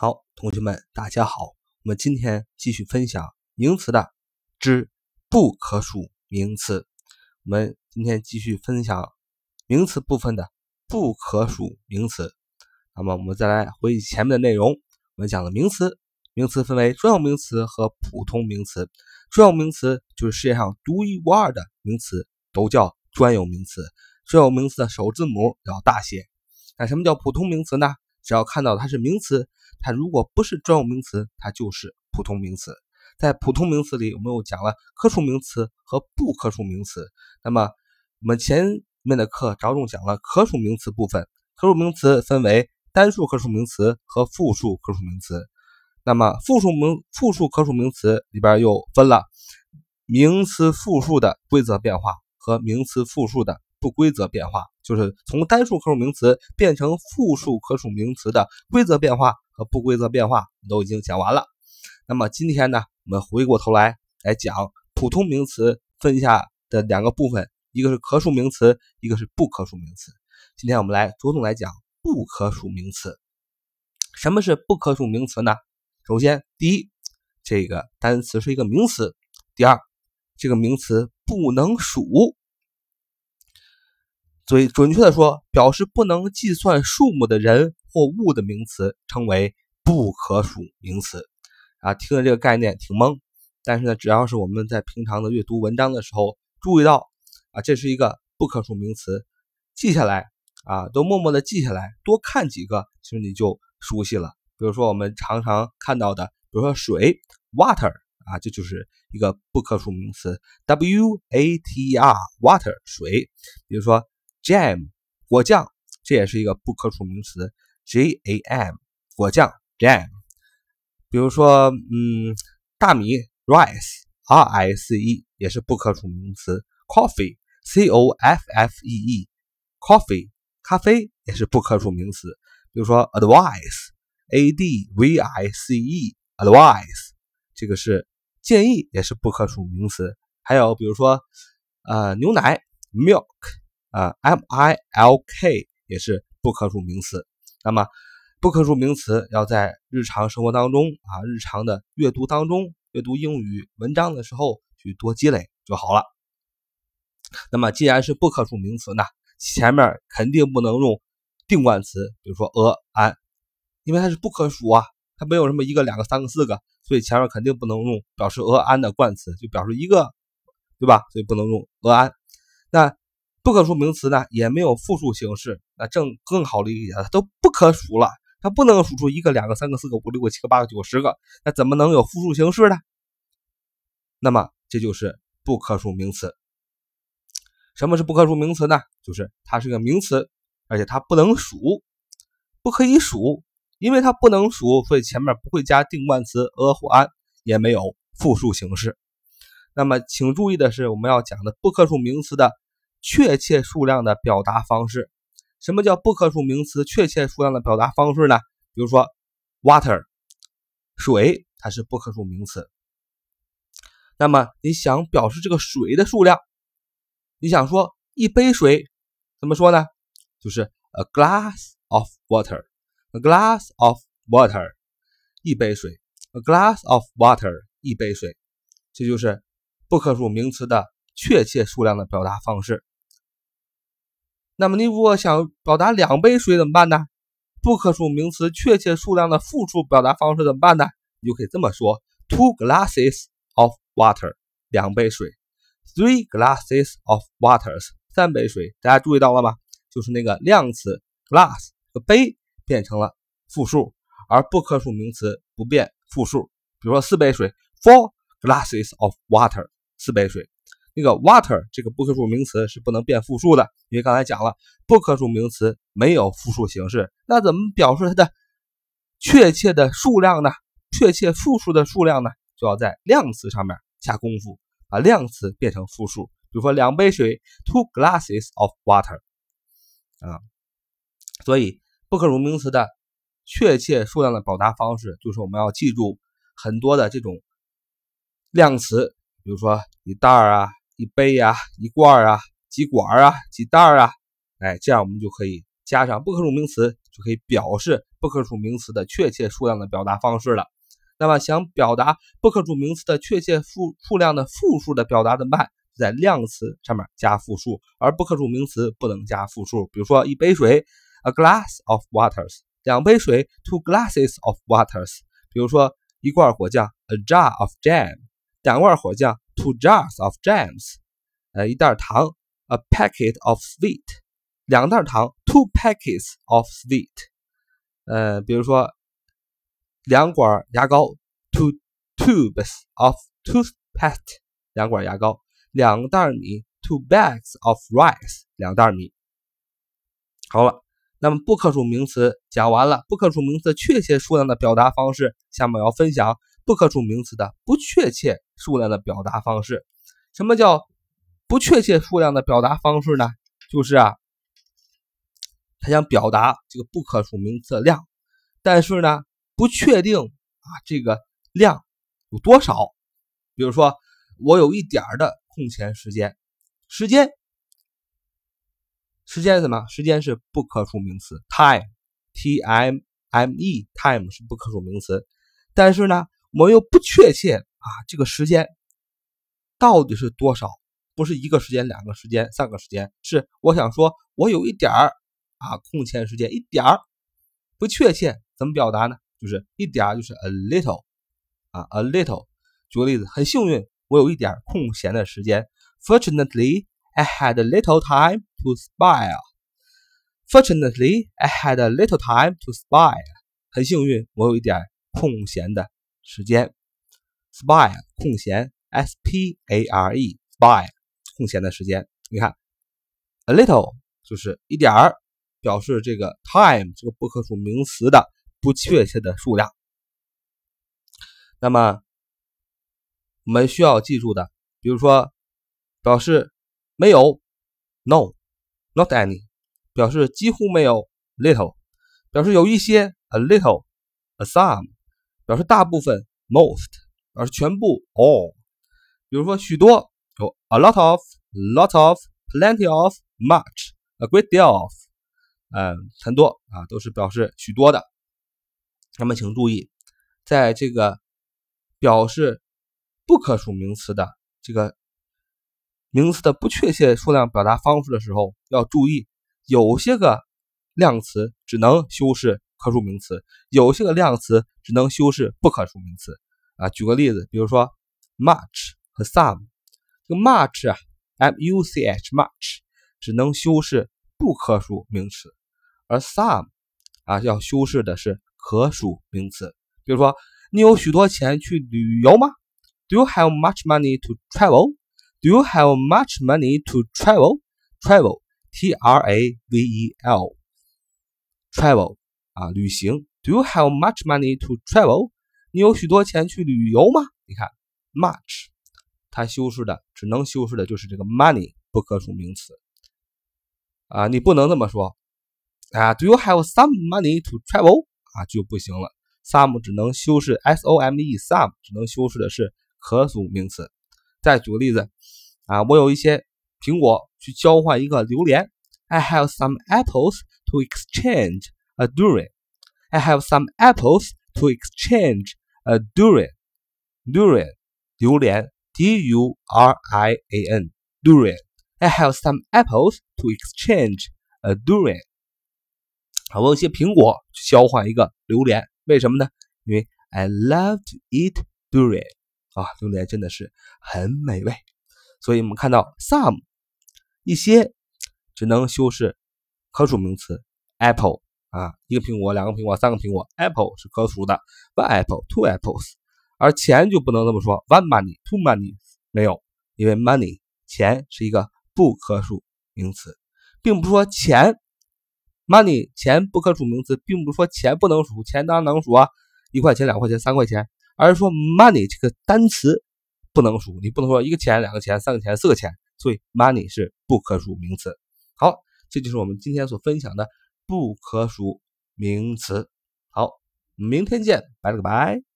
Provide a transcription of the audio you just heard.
好，同学们，大家好。我们今天继续分享名词的之不可数名词。我们今天继续分享名词部分的不可数名词。那么，我们再来回忆前面的内容。我们讲的名词，名词分为专有名词和普通名词。专有名词就是世界上独一无二的名词，都叫专有名词。专有名词的首字母要大写。那什么叫普通名词呢？只要看到它是名词，它如果不是专有名词，它就是普通名词。在普通名词里，我们又讲了可数名词和不可数名词。那么我们前面的课着重讲了可数名词部分。可数名词分为单数可数名词和复数可数名词。那么复数名复数可数名词里边又分了名词复数的规则变化和名词复数的不规则变化。就是从单数可数名词变成复数可数名词的规则变化和不规则变化都已经讲完了。那么今天呢，我们回过头来来讲普通名词分下的两个部分，一个是可数名词，一个是不可数名词。今天我们来着重来讲不可数名词。什么是不可数名词呢？首先，第一，这个单词是一个名词；第二，这个名词不能数。所以，准确的说，表示不能计算数目的人或物的名词称为不可数名词。啊，听了这个概念挺懵，但是呢，只要是我们在平常的阅读文章的时候注意到，啊，这是一个不可数名词，记下来，啊，都默默的记下来，多看几个，其实你就熟悉了。比如说我们常常看到的，比如说水，water，啊，这就是一个不可数名词，w a t e r，water，水。比如说。Jam 果酱，这也是一个不可数名词。j a m 果酱 jam。比如说，嗯，大米 rice r i c e 也是不可数名词。coffee c o f f e e coffee 咖啡也是不可数名词。比如说 advice a d v i c e advice 这个是建议，也是不可数名词。还有比如说，呃，牛奶 milk。啊，milk 也是不可数名词。那么，不可数名词要在日常生活当中啊，日常的阅读当中，阅读英语文章的时候去多积累就好了。那么，既然是不可数名词呢，前面肯定不能用定冠词，比如说 a、an，因为它是不可数啊，它没有什么一个、两个、三个、四个，所以前面肯定不能用表示 a、an 的冠词，就表示一个，对吧？所以不能用 a、an。那不可数名词呢，也没有复数形式，那正更好理解，它都不可数了，它不能数出一个、两个、三个、四个、五六个、七个、八个、九个、十个，那怎么能有复数形式呢？那么这就是不可数名词。什么是不可数名词呢？就是它是个名词，而且它不能数，不可以数，因为它不能数，所以前面不会加定冠词 a 或 an，也没有复数形式。那么请注意的是，我们要讲的不可数名词的。确切数量的表达方式，什么叫不可数名词确切数量的表达方式呢？比如说，water，水，它是不可数名词。那么你想表示这个水的数量，你想说一杯水，怎么说呢？就是 a glass of water，a glass of water，一杯水，a glass of water，一杯水，这就是不可数名词的确切数量的表达方式。那么你如果想表达两杯水怎么办呢？不可数名词确切数量的复数表达方式怎么办呢？你就可以这么说：two glasses of water，两杯水；three glasses of waters，三杯水。大家注意到了吗？就是那个量词 glass 杯变成了复数，而不可数名词不变复数。比如说四杯水，four glasses of water，四杯水。那个 water 这个不可数名词是不能变复数的，因为刚才讲了不可数名词没有复数形式，那怎么表示它的确切的数量呢？确切复数的数量呢？就要在量词上面下功夫，把量词变成复数。比如说两杯水，two glasses of water，啊，所以不可数名词的确切数量的表达方式就是我们要记住很多的这种量词，比如说一袋儿啊。一杯呀，一罐啊，几管啊，几袋啊，哎，这样我们就可以加上不可数名词，就可以表示不可数名词的确切数量的表达方式了。那么，想表达不可数名词的确切数数量的复数的表达怎么办？在量词上面加复数，而不可数名词不能加复数。比如说，一杯水，a glass of waters；两杯水，two glasses of waters。比如说，一罐果酱，a jar of jam；两罐果酱，two jars of jams。呃，一袋糖，a packet of sweet；两袋糖，two packets of sweet。呃，比如说。两管牙膏，two tubes of toothpaste，两管牙膏，两袋米，two bags of rice，两袋米。好了，那么不可数名词讲完了，不可数名词确切数量的表达方式，下面要分享不可数名词的不确切数量的表达方式。什么叫不确切数量的表达方式呢？就是啊，他想表达这个不可数名词的量，但是呢。不确定啊，这个量有多少？比如说，我有一点儿的空闲时间，时间，时间是什么？时间是不可数名词，time，t m m e，time 是不可数名词。但是呢，我又不确切啊，这个时间到底是多少？不是一个时间、两个时间、三个时间，是我想说，我有一点儿啊空闲时间，一点儿不确切，怎么表达呢？就是一点儿就是 a little 啊，a little。举个例子，很幸运，我有一点空闲的时间。Fortunately, I had a little time to spare. Fortunately, I had a little time to spare. 很幸运，我有一点空闲的时间。spare 空闲，s p a r e spy 空闲的时间。你看，a little 就是一点儿，表示这个 time 这个不可数名词的。不确切的数量，那么我们需要记住的，比如说表示没有，no，not any；表示几乎没有，little；表示有一些，a little，a some；表示大部分，most；表示全部，all。比如说许多有 a lot of，lot of，plenty of，much，a great deal of，嗯，很多啊，都是表示许多的。那么，请注意，在这个表示不可数名词的这个名词的不确切数量表达方式的时候，要注意，有些个量词只能修饰可数名词，有些个量词只能修饰不可数名词。啊，举个例子，比如说 much 和 some，这个 much 啊，m u c h much 只能修饰不可数名词，而 some 啊要修饰的是。可数名词，比如说，你有许多钱去旅游吗？Do you have much money to travel? Do you have much money to travel? Travel, T-R-A-V-E-L, travel 啊，旅行。Do you have much money to travel? 你有许多钱去旅游吗？你看，much，它修饰的只能修饰的就是这个 money 不可数名词啊，你不能这么说啊。Do you have some money to travel? 啊就不行了，some 只能修饰 s o m e，some 只能修饰的是可数名词。再举个例子，啊，我有一些苹果去交换一个榴莲，I have some apples to exchange a durian。I have some apples to exchange a durian。durian 榴莲，d u r i a n，durian。I have some apples to exchange a durian。啊，我有些苹果交换一个榴莲，为什么呢？因为 I love to eat durian 啊，榴莲真的是很美味。所以我们看到 some 一些只能修饰可数名词 apple 啊，一个苹果、两个苹果、三个苹果，apple 是可数的，one apple, two apples。而钱就不能这么说，one money, two money 没有，因为 money 钱是一个不可数名词，并不是说钱。money 钱不可数名词，并不是说钱不能数，钱当然能数啊，一块钱、两块钱、三块钱，而是说 money 这个单词不能数，你不能说一个钱、两个钱、三个钱、四个钱，所以 money 是不可数名词。好，这就是我们今天所分享的不可数名词。好，明天见，拜了个拜。